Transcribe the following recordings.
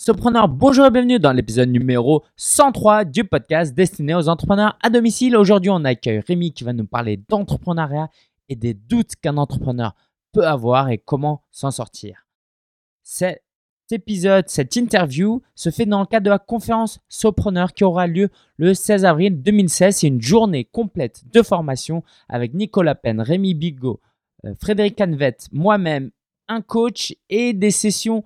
Sopreneur, bonjour et bienvenue dans l'épisode numéro 103 du podcast destiné aux entrepreneurs à domicile. Aujourd'hui, on accueille Rémi qui va nous parler d'entrepreneuriat et des doutes qu'un entrepreneur peut avoir et comment s'en sortir. Cet épisode, cette interview se fait dans le cadre de la conférence Sopreneur qui aura lieu le 16 avril 2016. C'est une journée complète de formation avec Nicolas Penn, Rémi Bigot, euh, Frédéric Canvet, moi-même, un coach et des sessions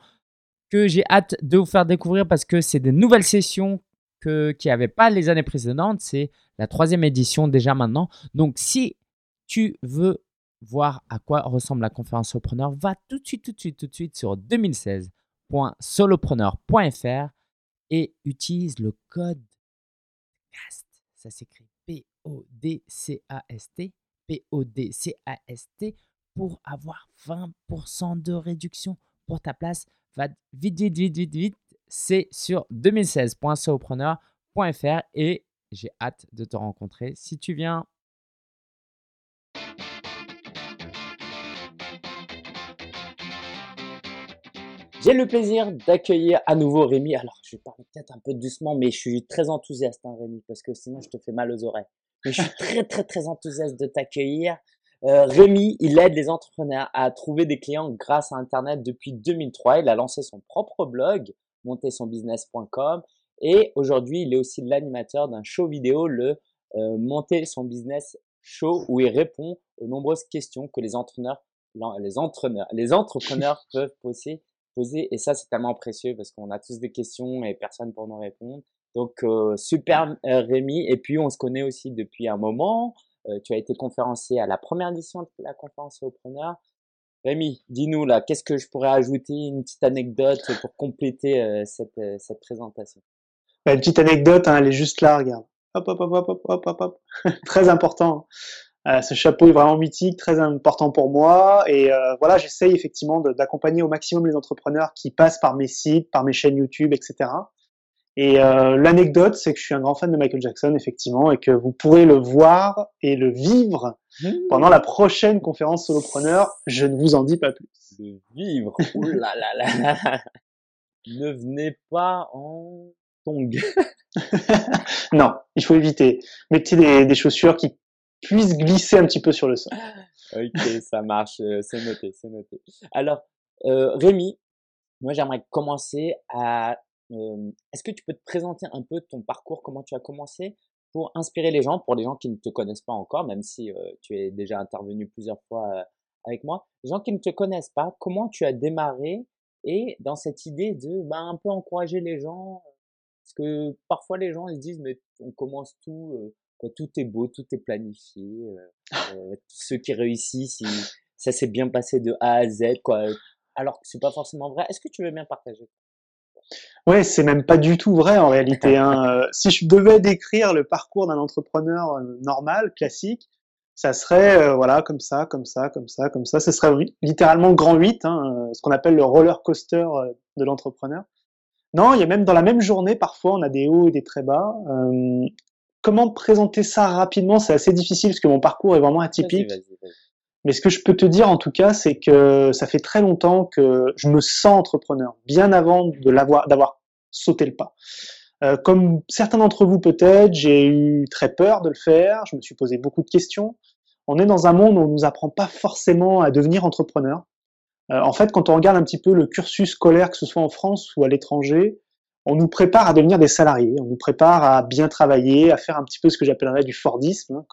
que j'ai hâte de vous faire découvrir parce que c'est des nouvelles sessions que, qui n'y avait pas les années précédentes. C'est la troisième édition déjà maintenant. Donc, si tu veux voir à quoi ressemble la conférence Solopreneur, va tout de suite, tout de suite, tout de suite sur 2016.solopreneur.fr et utilise le code CAST. Ça s'écrit P-O-D-C-A-S-T. P-O-D-C-A-S-T pour avoir 20% de réduction pour ta place va vite, vite, vite, vite, vite. C'est sur 2016.solopreneur.fr et j'ai hâte de te rencontrer si tu viens. J'ai le plaisir d'accueillir à nouveau Rémi. Alors, je vais parler peut-être un peu doucement, mais je suis très enthousiaste, hein, Rémi, parce que sinon je te fais mal aux oreilles. Mais je suis très, très, très enthousiaste de t'accueillir. Euh, Rémi, il aide les entrepreneurs à trouver des clients grâce à Internet depuis 2003. Il a lancé son propre blog, montersonbusiness.com. Et aujourd'hui, il est aussi l'animateur d'un show vidéo, le euh, Monter son business show, où il répond aux nombreuses questions que les entrepreneurs, les entrepreneurs, les entrepreneurs peuvent poser, poser. Et ça, c'est tellement précieux parce qu'on a tous des questions et personne pour nous répondre. Donc, euh, super Rémi. Et puis, on se connaît aussi depuis un moment. Euh, tu as été conférencier à la première édition de la conférence Preneur. Rémi, dis-nous là, qu'est-ce que je pourrais ajouter, une petite anecdote pour compléter euh, cette, euh, cette, présentation? Bah, Une petite anecdote, hein, elle est juste là, regarde. Hop, hop, hop, hop, hop, hop, hop. très important. ce chapeau est vraiment mythique, très important pour moi. Et voilà, j'essaye effectivement d'accompagner au maximum les entrepreneurs qui passent par mes sites, par mes chaînes YouTube, etc. Et euh, l'anecdote, c'est que je suis un grand fan de Michael Jackson, effectivement, et que vous pourrez le voir et le vivre mmh. pendant la prochaine conférence solopreneur. Je ne vous en dis pas plus. Le vivre? Ouh là là là Ne venez pas en tongue. non, il faut éviter. Mettez des, des, chaussures qui puissent glisser un petit peu sur le sol. ok, ça marche. Euh, c'est noté, c'est noté. Alors, euh, Rémi, moi j'aimerais commencer à est-ce que tu peux te présenter un peu ton parcours, comment tu as commencé pour inspirer les gens, pour les gens qui ne te connaissent pas encore, même si tu es déjà intervenu plusieurs fois avec moi, les gens qui ne te connaissent pas, comment tu as démarré et dans cette idée de bah, un peu encourager les gens, parce que parfois les gens ils se disent mais on commence tout, tout est beau, tout est planifié, ceux qui réussissent, ça s'est bien passé de A à Z, quoi, alors que c'est pas forcément vrai. Est-ce que tu veux bien partager? Ouais, c'est même pas du tout vrai en réalité. Hein. Euh, si je devais décrire le parcours d'un entrepreneur euh, normal, classique, ça serait euh, voilà comme ça, comme ça, comme ça, comme ça. Ce serait littéralement grand 8, hein, ce qu'on appelle le roller coaster de l'entrepreneur. Non, il y a même dans la même journée, parfois, on a des hauts et des très bas. comment présenter ça rapidement? C'est assez difficile parce que mon parcours est vraiment atypique. Mais ce que je peux te dire en tout cas, c'est que ça fait très longtemps que je me sens entrepreneur, bien avant de l'avoir, d'avoir sauté le pas. Euh, comme certains d'entre vous peut-être, j'ai eu très peur de le faire. Je me suis posé beaucoup de questions. On est dans un monde où on nous apprend pas forcément à devenir entrepreneur. Euh, en fait, quand on regarde un petit peu le cursus scolaire, que ce soit en France ou à l'étranger, on nous prépare à devenir des salariés. On nous prépare à bien travailler, à faire un petit peu ce que j'appellerais du Fordisme, hein,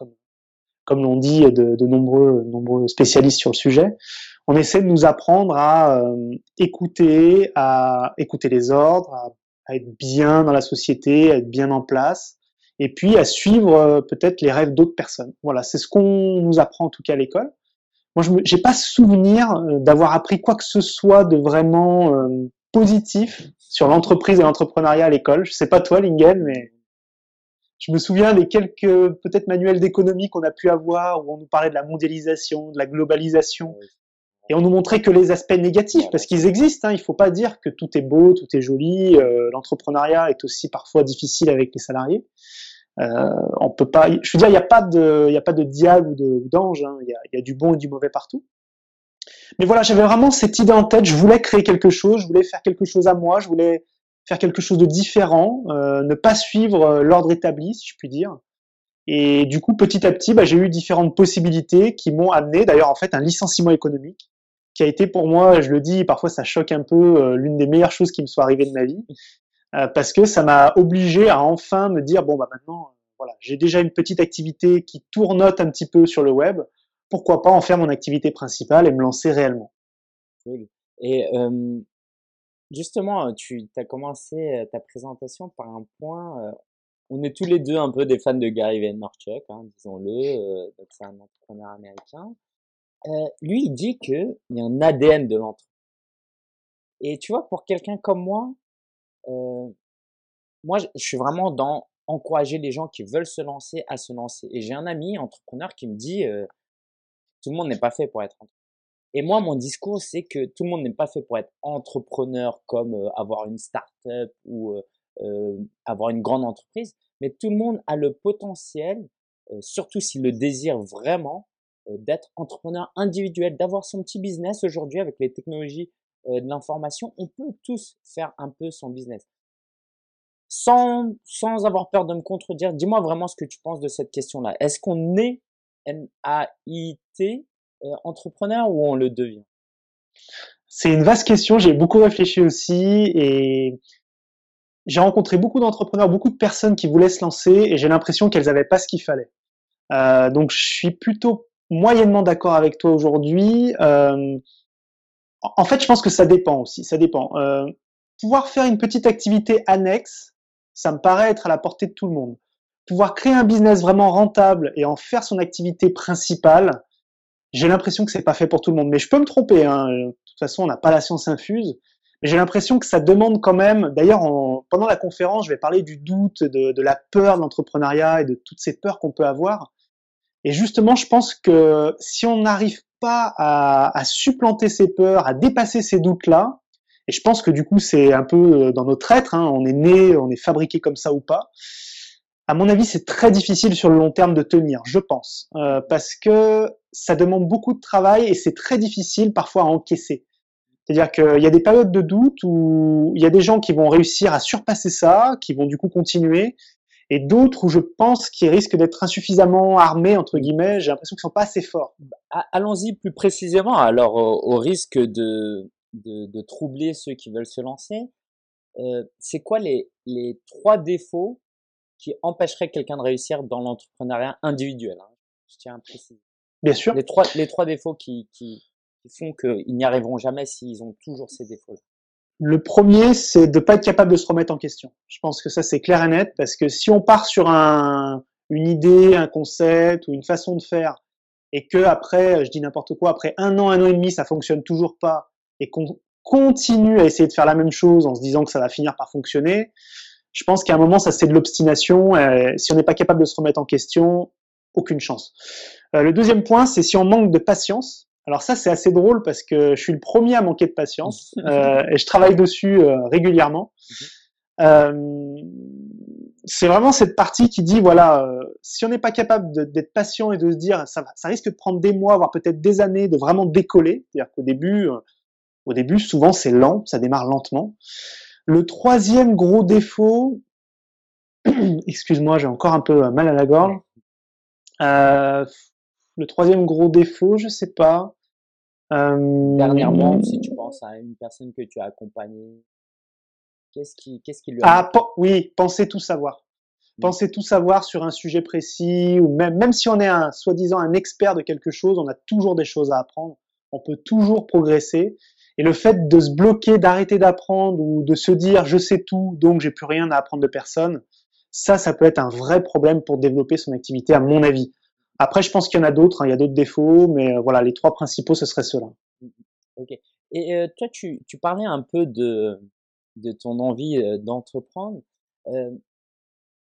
comme l'ont dit de, nombreux, nombreux spécialistes sur le sujet. On essaie de nous apprendre à euh, écouter, à écouter les ordres, à, être bien dans la société, à être bien en place, et puis à suivre euh, peut-être les rêves d'autres personnes. Voilà, c'est ce qu'on nous apprend en tout cas à l'école. Moi, je n'ai pas souvenir euh, d'avoir appris quoi que ce soit de vraiment positif sur l'entreprise et l'entrepreneuriat à l'école. Je sais pas toi, Lingen, mais je me souviens des quelques peut-être manuels d'économie qu'on a pu avoir où on nous parlait de la mondialisation, de la globalisation. Et on nous montrait que les aspects négatifs, parce qu'ils existent. Hein, il faut pas dire que tout est beau, tout est joli. Euh, L'entrepreneuriat est aussi parfois difficile avec les salariés. Euh, on peut pas. Je veux dire, il n'y a pas de, il a pas de diable ou d'ange. Hein, il, y a, du bon et du mauvais partout. Mais voilà, j'avais vraiment cette idée en tête. Je voulais créer quelque chose. Je voulais faire quelque chose à moi. Je voulais faire quelque chose de différent, ne pas suivre l'ordre établi, si je puis dire. Et du coup, petit à petit, bah, j'ai eu différentes possibilités qui m'ont amené, d'ailleurs, en fait, un licenciement économique, qui a été pour moi, je le dis, parfois ça choque un peu, l'une des meilleures choses qui me soit arrivée de ma vie, parce que ça m'a obligé à enfin me dire, bon, bah maintenant, voilà, j'ai déjà une petite activité qui tournote un petit peu sur le web, pourquoi pas en faire mon activité principale et me lancer réellement. Euh, justement, tu as commencé ta présentation par un point. on est tous les deux un peu des fans de Gary Vaynerchuk, hein, disons-le. donc c'est un entrepreneur américain. lui, il dit qu'il y a un ADN de l'entreprise. Et tu vois, pour quelqu'un comme moi, moi, je suis vraiment dans encourager les gens qui veulent se lancer à se lancer. Et j'ai un ami entrepreneur qui me dit, tout le monde n'est pas fait pour être entrepreneur. Et moi, mon discours, c'est que tout le monde n'est pas fait pour être entrepreneur comme avoir une start-up ou avoir une grande entreprise, mais tout le monde a le potentiel, surtout s'il le désire vraiment, d'être entrepreneur individuel, d'avoir son petit business aujourd'hui avec les technologies de l'information. On peut tous faire un peu son business. Sans, sans avoir peur de me contredire, dis-moi vraiment ce que tu penses de cette question-là. Est-ce qu'on est N-A-I-T euh, entrepreneur ou on le devient? C'est une vaste question, j'ai beaucoup réfléchi aussi et j'ai rencontré beaucoup d'entrepreneurs, beaucoup de personnes qui voulaient se lancer et j'ai l'impression qu'elles n'avaient pas ce qu'il fallait. Euh, donc je suis plutôt moyennement d'accord avec toi aujourd'hui. Euh, en fait, je pense que ça dépend aussi, ça dépend. pouvoir faire une petite activité annexe, ça me paraît être à la portée de tout le monde. Pouvoir créer un business vraiment rentable et en faire son activité principale, j'ai l'impression que c'est pas fait pour tout le monde. Mais je peux me tromper. Hein. De toute façon, on n'a pas la science infuse. J'ai l'impression que ça demande quand même. D'ailleurs, pendant la conférence, je vais parler du doute, de, la peur de l'entrepreneuriat et de toutes ces peurs qu'on peut avoir. Et justement, je pense que si on n'arrive pas à, supplanter ces peurs, à dépasser ces doutes-là, et je pense que du coup, c'est un peu dans notre être, hein, on est né, on est fabriqué comme ça ou pas. À mon avis, c'est très difficile sur le long terme de tenir, je pense, euh, parce que ça demande beaucoup de travail et c'est très difficile parfois à encaisser. C'est-à-dire qu'il y a des périodes de doute où il y a des gens qui vont réussir à surpasser ça, qui vont du coup continuer, et d'autres où je pense qu'ils risquent d'être insuffisamment armés, entre guillemets, j'ai l'impression qu'ils sont pas assez forts. Allons-y plus précisément, alors au, risque de, de, de, troubler ceux qui veulent se lancer, euh, c'est quoi les, les trois défauts qui empêcheraient quelqu'un de réussir dans l'entrepreneuriat individuel hein Je tiens à préciser. Bien sûr. Les trois, les trois défauts qui, qui, qui font qu'ils n'y arriveront jamais s'ils ont toujours ces défauts. -là. Le premier, c'est de pas être capable de se remettre en question. Je pense que ça, c'est clair et net, parce que si on part sur un, une idée, un concept ou une façon de faire, et que après, je dis n'importe quoi, après un an, un an et demi, ça fonctionne toujours pas, et qu'on continue à essayer de faire la même chose en se disant que ça va finir par fonctionner, je pense qu'à un moment, ça c'est de l'obstination. si on n'est pas capable de se remettre en question, aucune chance. Euh, le deuxième point, c'est si on manque de patience. Alors ça, c'est assez drôle parce que je suis le premier à manquer de patience euh, et je travaille dessus euh, régulièrement. c'est vraiment cette partie qui dit voilà, si on n'est pas capable d'être patient et de se dire ça, ça risque de prendre des mois, voire peut-être des années, de vraiment décoller. C'est-à-dire qu'au début, au début, souvent c'est lent, ça démarre lentement. Le troisième gros défaut, excuse-moi, j'ai encore un peu mal à la gorge. Euh, le troisième gros défaut, je sais pas. Euh... Dernièrement, si tu penses à une personne que tu as accompagnée, qu'est-ce qui, qu'est-ce qui lui a Ah, oui, penser tout savoir. Mmh. Penser tout savoir sur un sujet précis, ou même, même si on est un, soi-disant un expert de quelque chose, on a toujours des choses à apprendre. On peut toujours progresser. Et le fait de se bloquer, d'arrêter d'apprendre ou de se dire je sais tout, donc j'ai plus rien à apprendre de personne, ça, ça peut être un vrai problème pour développer son activité, à mon avis. Après, je pense qu'il y en a d'autres, hein, il y a d'autres défauts, mais euh, voilà, les trois principaux, ce serait ceux-là. Ok. Et euh, toi, tu, tu, parlais un peu de, de ton envie euh, d'entreprendre.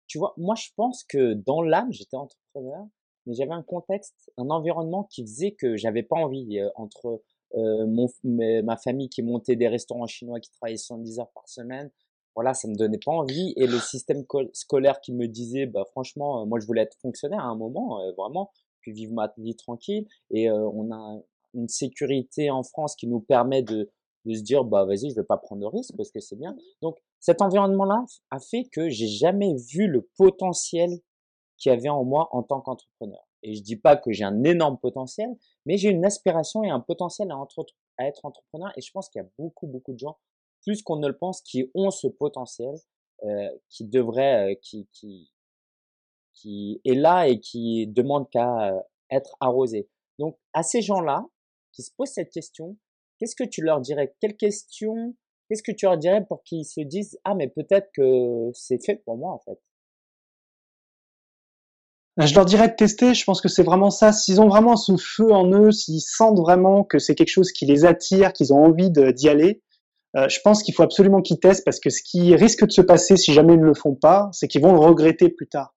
tu vois, moi, je pense que dans l'âme, j'étais entrepreneur, mais j'avais un contexte, un environnement qui faisait que j'avais pas envie entre mon, ma famille qui montait des restaurants chinois qui travaillaient 110 heures par semaine, voilà, ça me donnait pas envie. Et le système scolaire qui me disait, bah franchement, euh, moi je voulais être fonctionnaire à un moment, euh, vraiment, puis vivre ma vie tranquille. Et euh, on a une sécurité en France qui nous permet de, de se dire bah vas-y je vais pas prendre de risque parce que c'est bien. Donc cet environnement-là a fait que j'ai jamais vu le potentiel qu'il y avait en moi en tant qu'entrepreneur. Et je dis pas que j'ai un énorme potentiel, mais j'ai une aspiration et un potentiel à, à être entrepreneur. Et je pense qu'il y a beaucoup beaucoup de gens, plus qu'on ne le pense, qui ont ce potentiel, euh, qui devrait, euh, qui, qui qui est là et qui demande qu'à euh, être arrosé. Donc à ces gens-là qui se posent cette question, qu'est-ce que tu leur dirais? Quelle question Qu'est-ce que tu leur dirais pour qu'ils se disent ah mais peut-être que c'est fait pour moi en fait je leur dirais de tester, je pense que c'est vraiment ça. S'ils ont vraiment ce feu en eux, s'ils sentent vraiment que c'est quelque chose qui les attire, qu'ils ont envie d'y aller, euh, je pense qu'il faut absolument qu'ils testent parce que ce qui risque de se passer si jamais ils ne le font pas, c'est qu'ils vont le regretter plus tard.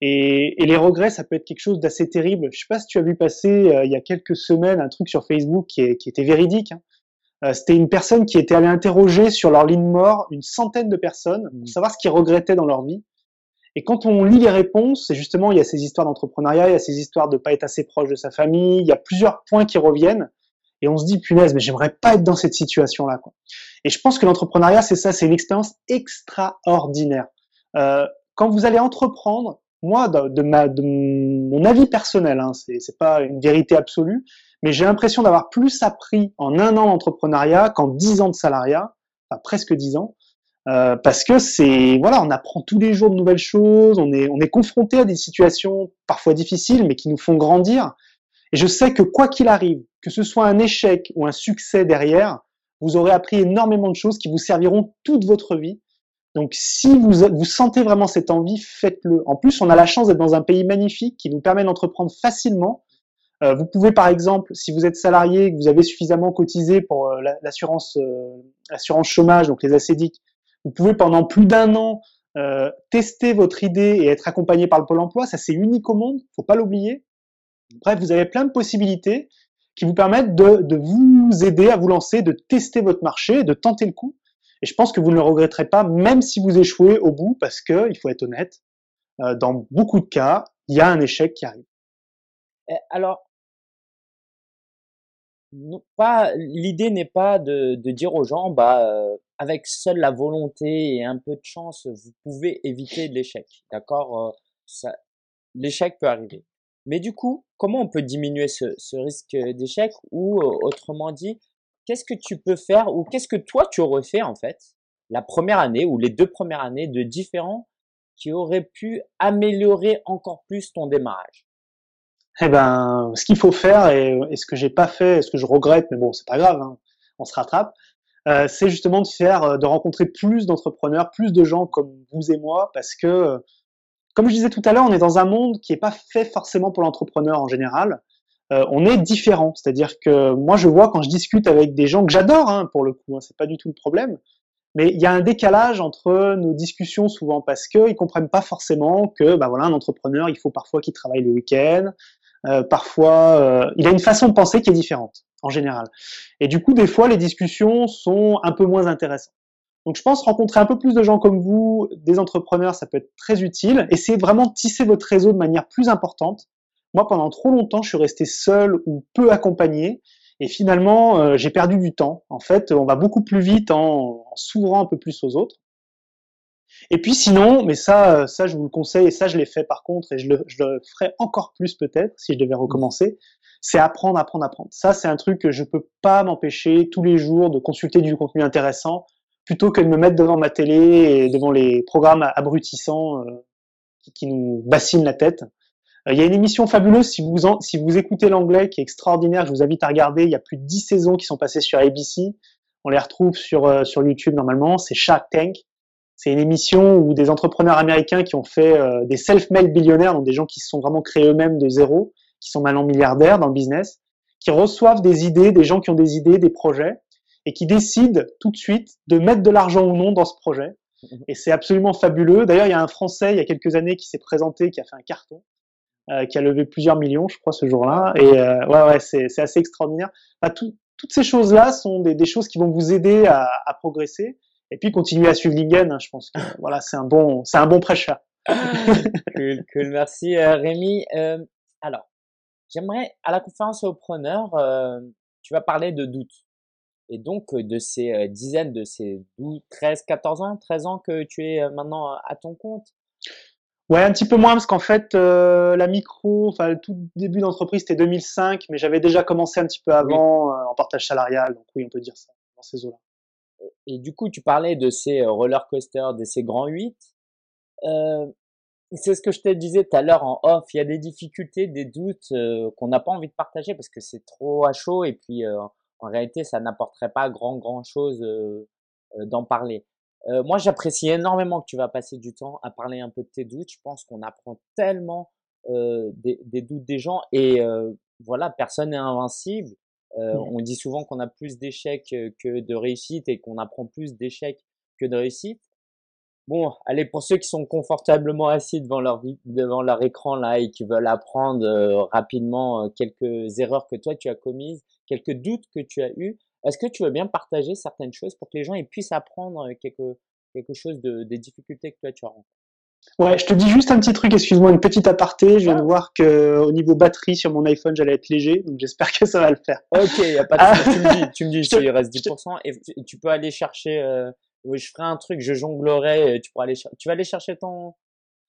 Et, et, les regrets, ça peut être quelque chose d'assez terrible. Je sais pas si tu as vu passer euh, il y a quelques semaines un truc sur Facebook qui, est, qui était véridique. Hein. Euh, C'était une personne qui était allée interroger sur leur ligne mort une centaine de personnes pour mmh. savoir ce qu'ils regrettaient dans leur vie. Et quand on lit les réponses, c'est justement, il y a ces histoires d'entrepreneuriat, il y a ces histoires de pas être assez proche de sa famille, il y a plusieurs points qui reviennent. Et on se dit, punaise, mais j'aimerais pas être dans cette situation-là. Et je pense que l'entrepreneuriat, c'est ça, c'est une expérience extraordinaire. Euh, quand vous allez entreprendre, moi, de, ma, de mon avis personnel, hein, c'est pas une vérité absolue, mais j'ai l'impression d'avoir plus appris en un an d'entrepreneuriat qu'en dix ans de salariat, enfin presque dix ans, euh, parce que c'est voilà, on apprend tous les jours de nouvelles choses, on est on est confronté à des situations parfois difficiles, mais qui nous font grandir. Et je sais que quoi qu'il arrive, que ce soit un échec ou un succès derrière, vous aurez appris énormément de choses qui vous serviront toute votre vie donc si vous, vous sentez vraiment cette envie, faites-le. En plus, on a la chance d'être dans un pays magnifique qui nous permet d'entreprendre facilement. Euh, vous pouvez par exemple, si vous êtes salarié que vous avez suffisamment cotisé pour euh, l'assurance euh, chômage, donc les ACDIC, vous pouvez pendant plus d'un an tester votre idée et être accompagné par le Pôle emploi. Ça, c'est unique au monde, faut pas l'oublier. Bref, vous avez plein de possibilités qui vous permettent de, de, vous aider à vous lancer, de tester votre marché, de tenter le coup. Et je pense que vous ne le regretterez pas, même si vous échouez au bout, parce que, il faut être honnête, euh, dans beaucoup de cas, il y a un échec qui arrive. Alors, pas l'idée n'est pas de, de, dire aux gens, bah, euh, avec seule la volonté et un peu de chance, vous pouvez éviter l'échec. D'accord euh, L'échec peut arriver. Mais du coup, comment on peut diminuer ce, risque d'échec ou autrement dit, qu'est-ce que tu peux faire ou qu'est-ce que toi tu aurais fait en fait la première année ou les deux premières années de différents qui auraient pu améliorer encore plus ton démarrage? Eh ben, ce qu'il faut faire et, ce que j'ai pas fait, ce que je regrette, mais bon, c'est pas grave, hein, on se rattrape. Euh, c'est justement de faire, euh, de rencontrer plus d'entrepreneurs, plus de gens comme vous et moi, parce que, comme je disais tout à l'heure, on est dans un monde qui est pas fait forcément pour l'entrepreneur en général. Euh, on est différent. C'est-à-dire que moi, je vois quand je discute avec des gens que j'adore, hein, pour le coup, hein, c'est pas du tout le problème, mais il y a un décalage entre nos discussions souvent parce qu'ils comprennent pas forcément que, bah voilà, un entrepreneur, il faut parfois qu'il travaille le week-end, euh, parfois, euh, il a une façon de penser qui est différente en général. Et du coup, des fois, les discussions sont un peu moins intéressantes. Donc, je pense rencontrer un peu plus de gens comme vous, des entrepreneurs, ça peut être très utile. Essayez vraiment de tisser votre réseau de manière plus importante moi, pendant trop longtemps, je suis resté seul ou peu accompagné. Et finalement, euh, j'ai perdu du temps. En fait, on va beaucoup plus vite en, s'ouvrant un peu plus aux autres. Et puis sinon, mais ça, ça je vous le conseille, et ça je l'ai fait par contre, et je le, je ferai encore plus peut-être si je devais recommencer, c'est apprendre, apprendre, apprendre. Ça, c'est un truc que je peux pas m'empêcher tous les jours de consulter du contenu intéressant, plutôt que de me mettre devant ma télé et devant les programmes abrutissants euh, qui, nous bassinent la tête. Euh, il y a une émission fabuleuse, si vous, si vous écoutez l'anglais, qui est extraordinaire, je vous invite à regarder. Il y a plus de 10 saisons qui sont passées sur ABC. On les retrouve sur, euh, sur YouTube normalement. C'est Shark Tank. C'est une émission où des entrepreneurs américains qui ont fait des self-made billionnaires, donc des gens qui se sont vraiment créés eux-mêmes de zéro, qui sont maintenant milliardaires dans le business, qui reçoivent des idées, des gens qui ont des idées, des projets, et qui décident tout de suite de mettre de l'argent ou non dans ce projet. Et c'est absolument fabuleux. D'ailleurs, il y a un Français il y a quelques années qui s'est présenté, qui a fait un carton. Euh, qui a levé plusieurs millions, je crois, ce jour-là. Et euh, ouais, ouais, c'est assez extraordinaire. toutes ces choses-là sont des, des, choses qui vont vous aider à, à progresser. Et puis continuer à suivre Lingen. Hein, je pense que voilà, c'est un bon, c'est un bon prêcheur. cool, cool, merci euh, Rémi. Euh, alors, j'aimerais à la conférence aux preneurs, euh, tu vas parler de doute. Et donc, de ces dizaines, de ces 12, 13, 14 ans, 13 ans que tu es maintenant à ton compte? Ouais, un petit peu moins parce qu'en fait, la micro, enfin le tout début d'entreprise, c'était 2005, mais j'avais déjà commencé un petit peu avant en partage salarial, donc oui, on peut dire ça dans ces eaux-là. Et du coup, tu parlais de ces roller coasters, de ces grands 8. Euh, c'est ce que je te disais tout à l'heure en off. Il y a des difficultés, des doutes qu'on n'a pas envie de partager parce que c'est trop à chaud et puis en réalité, ça n'apporterait pas grand grand chose d'en parler. moi, j'apprécie énormément que tu vas passer du temps à parler un peu de tes doutes. Je pense qu'on apprend tellement des, des, doutes des gens et voilà, personne n'est invincible. Euh, mmh. On dit souvent qu'on a plus d'échecs que de réussites et qu'on apprend plus d'échecs que de réussites. Bon, allez, pour ceux qui sont confortablement assis devant leur, devant leur écran là et qui veulent apprendre euh, rapidement euh, quelques erreurs que toi tu as commises, quelques doutes que tu as eus, est-ce que tu veux bien partager certaines choses pour que les gens puissent apprendre quelque, quelque chose de, des difficultés que toi tu as rencontrées? Ouais, je te dis juste un petit truc, excuse-moi, une petite aparté. Je viens de voir que au niveau batterie sur mon iPhone, j'allais être léger, donc j'espère que ça va le faire. Ok, y a pas de ah. tu me dis, tu me dis, il reste 10% et tu peux aller chercher. Euh, je ferai un truc, je jonglerai. Tu pourras aller, tu vas aller chercher ton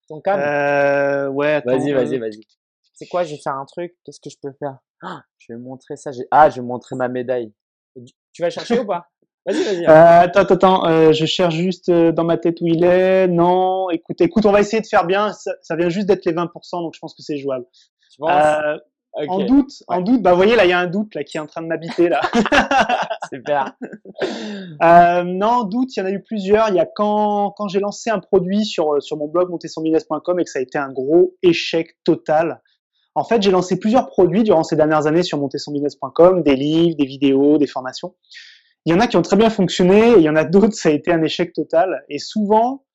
ton câble? Euh, ouais. Vas-y, vas-y, euh, vas-y. C'est quoi Je vais faire un truc? Qu'est-ce que je peux faire? Ah, Je vais montrer ça. Ah, je vais montrer ma médaille. Tu vas chercher ou pas? Vas-y, vas-y. Hein. Euh, attends, attends, euh, je cherche juste euh, dans ma tête où il est. Non, écoute, écoute, on va essayer de faire bien. Ça, vient juste d'être les 20%, donc je pense que c'est jouable. Tu euh, En doute, en doute, bah vous voyez là, il y a un doute là qui est en train de m'habiter là. Super. euh, non, doute, il y en a eu plusieurs. Il y a quand quand j'ai lancé un produit sur sur mon blog montesonbusiness.com et que ça a été un gros échec total. En fait, j'ai lancé plusieurs produits durant ces dernières années sur montesonbusiness.com, des livres, des vidéos, des formations. Il y en a qui ont très bien fonctionné, et il y en a d'autres, ça a été un échec total. Et souvent,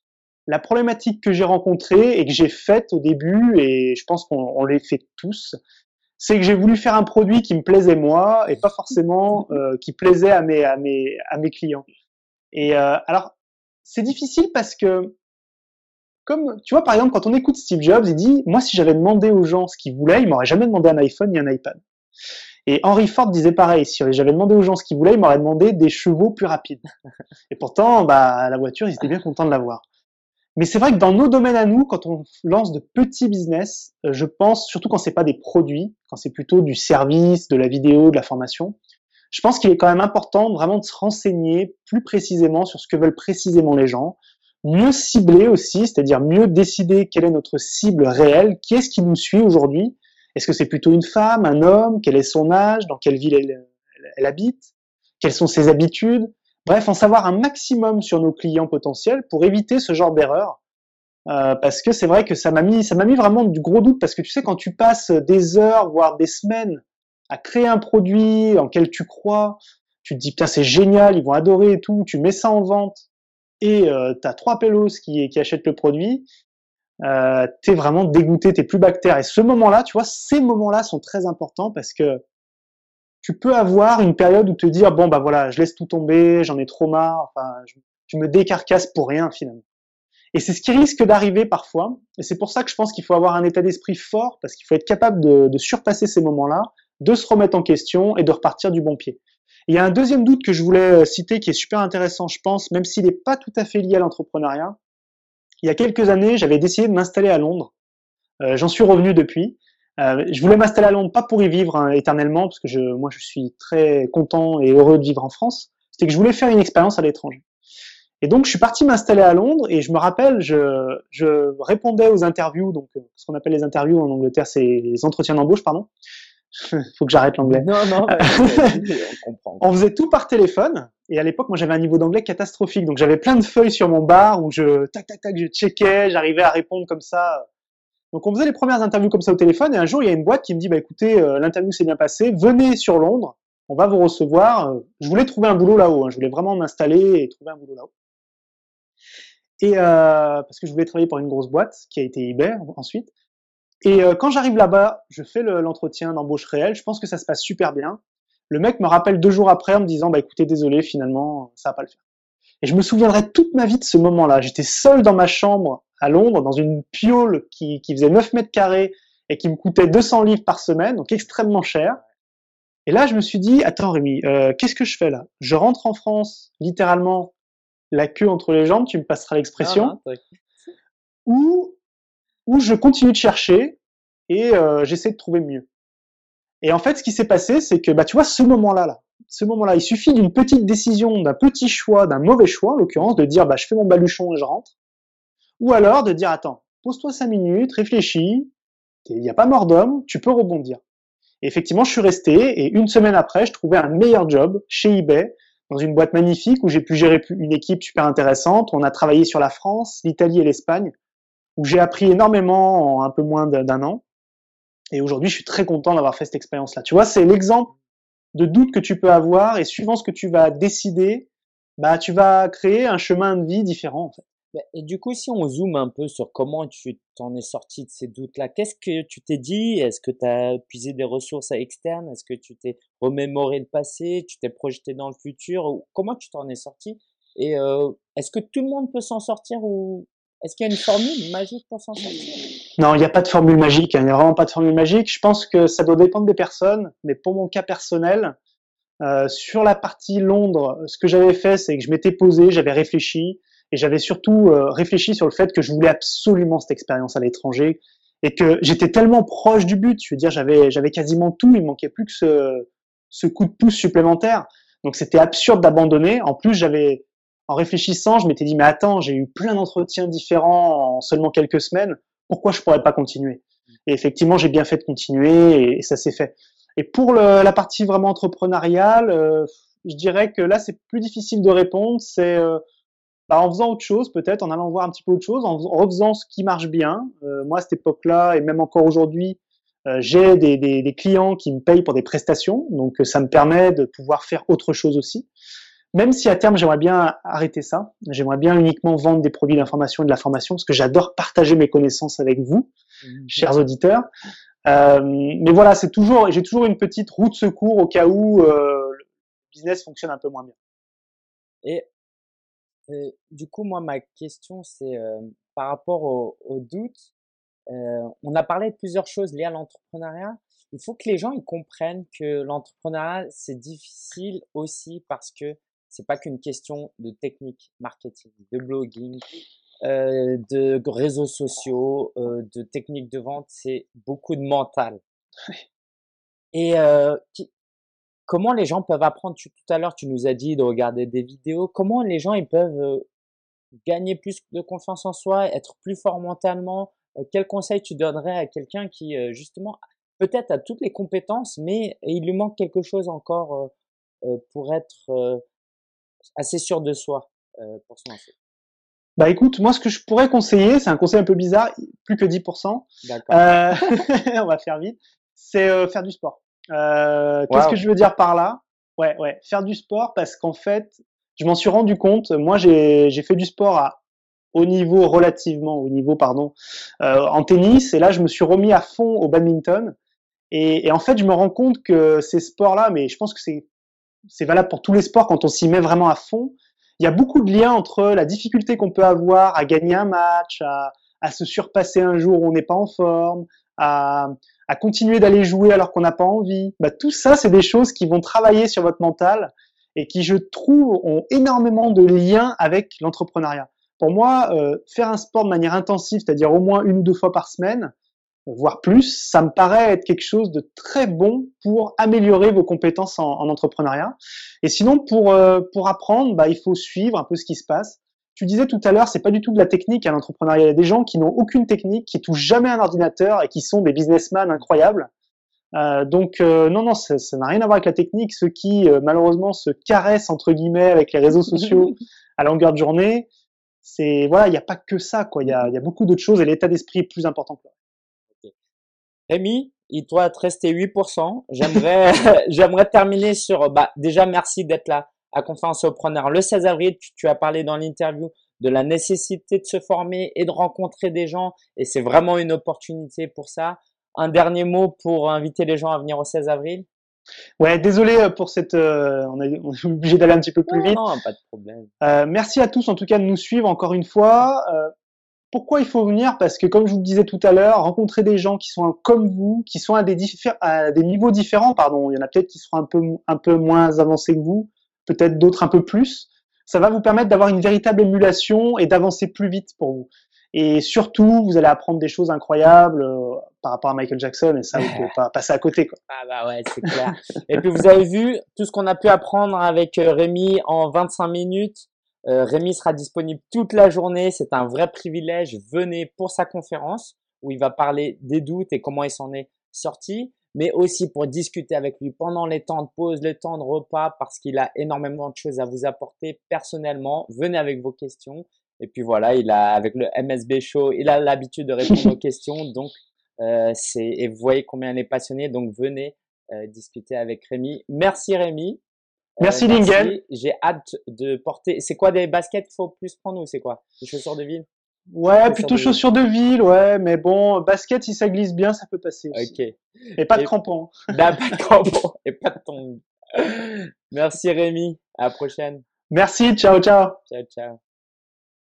la problématique que j'ai rencontrée et que j'ai faite au début, et je pense qu'on les fait tous, c'est que j'ai voulu faire un produit qui me plaisait moi et pas forcément euh, qui plaisait à mes, à mes, à mes clients. Et euh, alors, c'est difficile parce que, comme tu vois, par exemple, quand on écoute Steve Jobs, il dit, moi, si j'avais demandé aux gens ce qu'ils voulaient, ils m'auraient jamais demandé un iPhone ni un iPad. Et Henry Ford disait pareil, si j'avais demandé aux gens ce qu'ils voulaient, ils m'auraient demandé des chevaux plus rapides. Et pourtant, bah, la voiture, ils étaient bien contents de l'avoir. Mais c'est vrai que dans nos domaines à nous, quand on lance de petits business, euh, je pense, surtout quand c'est pas des produits, quand c'est plutôt du service, de la vidéo, de la formation, je pense qu'il est quand même important vraiment de se renseigner plus précisément sur ce que veulent précisément les gens, mieux cibler aussi, c'est-à-dire mieux décider quelle est notre cible réelle, qui est-ce qui nous suit aujourd'hui, est-ce que c'est plutôt une femme, un homme Quel est son âge Dans quelle ville elle, habite Quelles sont ses habitudes Bref, en savoir un maximum sur nos clients potentiels pour éviter ce genre d'erreur. Euh, parce que c'est vrai que ça m'a mis, ça m'a mis vraiment du gros doute parce que tu sais quand tu passes des heures voire des semaines à créer un produit en tu crois, tu te dis putain c'est génial, ils vont adorer et tout, tu mets ça en vente et euh, tu as trois pelos qui, qui achètent le produit euh, t'es vraiment dégoûté, t'es plus bactère. Et ce moment-là, tu vois, ces moments-là sont très importants parce que tu peux avoir une période où te dire bon bah voilà, je laisse tout tomber, j'en ai trop marre, enfin, je, me décarcasse pour rien finalement. Et c'est ce qui risque d'arriver parfois. Et c'est pour ça que je pense qu'il faut avoir un état d'esprit fort parce qu'il faut être capable de, de surpasser ces moments-là, de se remettre en question et de repartir du bon pied. Il y a un deuxième doute que je voulais euh, citer qui est super intéressant, je pense, même s'il n'est pas tout à fait lié à l'entrepreneuriat il y a quelques années, j'avais décidé de m'installer à Londres. Euh, J'en suis revenu depuis. Euh, je voulais m'installer à Londres, pas pour y vivre hein, éternellement, parce que je, moi, je suis très content et heureux de vivre en France. C'était que je voulais faire une expérience à l'étranger. Et donc, je suis parti m'installer à Londres et je me rappelle, je, je répondais aux interviews, donc euh, ce qu'on appelle les interviews en Angleterre, c'est les entretiens d'embauche, pardon. Faut que j'arrête l'anglais. Non, non, on comprend. On faisait tout par téléphone et à l'époque, moi, j'avais un niveau d'anglais catastrophique. Donc, j'avais plein de feuilles sur mon bar où je, tac, tac, tac, je checkais, j'arrivais à répondre comme ça. Donc, on faisait les premières interviews comme ça au téléphone. Et un jour, il y a une boîte qui me dit, bah, écoutez, euh, l'interview s'est bien passée. Venez sur Londres. On va vous recevoir. Je voulais trouver un boulot là-haut. Hein. Je voulais vraiment m'installer et trouver un boulot là-haut. Et euh, parce que je voulais travailler pour une grosse boîte qui a été Iber ensuite. Et euh, quand j'arrive là-bas, je fais l'entretien d'embauche réel. Je pense que ça se passe super bien. Le mec me rappelle deux jours après en me disant, bah écoutez, désolé, finalement, ça va pas le faire. Et je me souviendrai toute ma vie de ce moment-là. J'étais seul dans ma chambre à Londres, dans une piole qui, qui faisait 9 mètres carrés et qui me coûtait 200 livres par semaine, donc extrêmement cher. Et là, je me suis dit, attends Rémi, euh, qu'est-ce que je fais là? Je rentre en France, littéralement, la queue entre les jambes, tu me passeras l'expression, ou, ou je continue de chercher et euh, j'essaie de trouver mieux. Et en fait, ce qui s'est passé, c'est que, bah, tu vois, ce moment-là, là, ce moment-là, il suffit d'une petite décision, d'un petit choix, d'un mauvais choix, en l'occurrence, de dire, bah, je fais mon baluchon et je rentre. Ou alors de dire, attends, pose-toi cinq minutes, réfléchis, il n'y a pas mort d'homme, tu peux rebondir. Et effectivement, je suis resté et une semaine après, je trouvais un meilleur job chez eBay, dans une boîte magnifique où j'ai pu gérer une équipe super intéressante. On a travaillé sur la France, l'Italie et l'Espagne, où j'ai appris énormément en un peu moins d'un an. Et aujourd'hui, je suis très content d'avoir fait cette expérience-là. Tu vois, c'est l'exemple de doute que tu peux avoir et suivant ce que tu vas décider, bah, tu vas créer un chemin de vie différent. Bah, et du coup, si on zoome un peu sur comment tu t'en es sorti de ces doutes-là, qu'est-ce que tu t'es dit? Est-ce que tu as puisé des ressources externes Est-ce que tu t'es remémoré le passé? Tu t'es projeté dans le futur? Comment tu t'en es sorti? Et euh, est-ce que tout le monde peut s'en sortir ou est-ce qu'il y a une formule magique pour s'en sortir? Non, il n'y a pas de formule magique. Hein. Il n'y a vraiment pas de formule magique. Je pense que ça doit dépendre des personnes, mais pour mon cas personnel, euh, sur la partie Londres, ce que j'avais fait, c'est que je m'étais posé, j'avais réfléchi, et j'avais surtout euh, réfléchi sur le fait que je voulais absolument cette expérience à l'étranger et que j'étais tellement proche du but. Je veux dire, j'avais j'avais quasiment tout. Il manquait plus que ce ce coup de pouce supplémentaire. Donc c'était absurde d'abandonner. En plus, j'avais en réfléchissant, je m'étais dit mais attends, j'ai eu plein d'entretiens différents en seulement quelques semaines. Pourquoi je pourrais pas continuer? Et effectivement, j'ai bien fait de continuer et, ça s'est fait. Et pour le, la partie vraiment entrepreneuriale, euh, je dirais que là c'est plus difficile de répondre. C'est euh, bah, en faisant autre chose, peut-être, en allant voir un petit peu autre chose, en, refaisant ce qui marche bien. Euh, moi, à cette époque-là, et même encore aujourd'hui, euh, j'ai des, des, des, clients qui me payent pour des prestations, donc euh, ça me permet de pouvoir faire autre chose aussi. Même si à terme, j'aimerais bien arrêter ça, j'aimerais bien uniquement vendre des produits d'information et de la formation, parce que j'adore partager mes connaissances avec vous, mmh. chers auditeurs. Euh, mais voilà, c'est toujours, j'ai toujours une petite roue de secours au cas où le business fonctionne un peu moins bien. Et du coup, moi, ma question, c'est par rapport au, au doute. on a parlé de plusieurs choses liées à l'entrepreneuriat. Il faut que les gens ils comprennent que l'entrepreneuriat c'est difficile aussi parce que c'est pas qu'une question de technique marketing, de blogging, euh, de réseaux sociaux, euh, de techniques de vente, c'est beaucoup de mental. Et euh, comment les gens peuvent apprendre? Tout à l'heure, tu nous as dit de regarder des vidéos. Comment les gens ils peuvent euh, gagner plus de confiance en soi, être plus fort mentalement? Euh, Quel conseil tu donnerais à quelqu'un qui euh, justement peut-être a toutes les compétences, mais il lui manque quelque chose encore pour être assez sûr de soi pour se lancer? Bah écoute, moi ce que je pourrais conseiller, c'est un conseil un peu bizarre, plus que 10%. D'accord. on va faire vite. C'est faire du sport. Euh, Qu'est-ce que je veux dire par là? Ouais, ouais, faire du sport parce qu'en fait, je m'en suis rendu compte. Moi, j'ai fait du sport à haut niveau, relativement haut niveau, pardon, euh, en tennis. Et là, je me suis remis à fond au badminton. Et, et en fait, je me rends compte que ces sports-là, mais je pense que c'est c'est valable pour tous les sports quand on s'y met vraiment à fond. Il y a beaucoup de liens entre la difficulté qu'on peut avoir à gagner un match, à, à se surpasser un jour où on n'est pas en forme, à, à continuer d'aller jouer alors qu'on n'a pas envie. Bah, tout ça, c'est des choses qui vont travailler sur votre mental et qui, je trouve, ont énormément de liens avec l'entrepreneuriat. Pour moi, euh, faire un sport de manière intensive, c'est-à-dire au moins une ou deux fois par semaine, voire plus, ça me paraît être quelque chose de très bon pour améliorer vos compétences en, en entrepreneuriat. Et sinon, pour, euh, pour apprendre, bah, il faut suivre un peu ce qui se passe. Tu disais tout à l'heure, c'est pas du tout de la technique à l'entrepreneuriat. Il y a des gens qui n'ont aucune technique, qui touchent jamais un ordinateur et qui sont des businessmen incroyables. Euh, donc euh, non, non, ça n'a rien à voir avec la technique. Ceux qui euh, malheureusement se caressent entre guillemets avec les réseaux sociaux à longueur de journée, c'est voilà, il n'y a pas que ça, quoi. Il y a, y a, beaucoup d'autres choses et l'état d'esprit est plus important que ça. Okay. Rémi, il doit te rester 8%. J'aimerais, j'aimerais terminer sur, bah, déjà merci d'être là à Conférence Preneur le 16 avril. Tu, as parlé dans l'interview de la nécessité de se former et de rencontrer des gens et c'est vraiment une opportunité pour ça. Un dernier mot pour inviter les gens à venir au 16 avril Ouais, désolé euh, pour cette. Euh, on, est, obligé d'aller un petit peu plus vite. Non, pas de problème. Euh, merci à tous en tout cas de nous suivre encore une fois. Euh, pourquoi il faut venir? Parce que comme je vous le disais tout à l'heure, rencontrer des gens qui sont comme vous, qui sont à des, à des niveaux différents, pardon, il y en a peut-être qui seront un peu, un peu moins avancés que vous, peut-être d'autres un peu plus, ça va vous permettre d'avoir une véritable émulation et d'avancer plus vite pour vous. Et surtout, vous allez apprendre des choses incroyables euh, par rapport à Michael Jackson et ça, vous pouvez pas passer à côté. Quoi. Ah bah ouais, c'est clair. et puis vous avez vu tout ce qu'on a pu apprendre avec euh, Rémi en 25 minutes. Euh, Rémi sera disponible toute la journée. C'est un vrai privilège. Venez pour sa conférence où il va parler des doutes et comment il s'en est sorti, mais aussi pour discuter avec lui pendant les temps de pause, les temps de repas, parce qu'il a énormément de choses à vous apporter personnellement. Venez avec vos questions. Et puis voilà, il a avec le MSB Show, il a l'habitude de répondre aux questions. Donc euh, c'est et vous voyez combien il est passionné. Donc venez euh, discuter avec Rémi. Merci Rémi. Euh, merci, Lingen. J'ai hâte de porter. C'est quoi des baskets qu'il faut plus prendre ou c'est quoi? Des chaussures de ville? Ouais, plutôt chaussures de ville, ouais, mais bon, basket, si ça glisse bien, ça peut passer aussi. Ok. Et pas de crampons. pas de crampons et pas de tongs. Merci Rémi, à la prochaine. Merci, ciao, ciao. Ciao, ciao.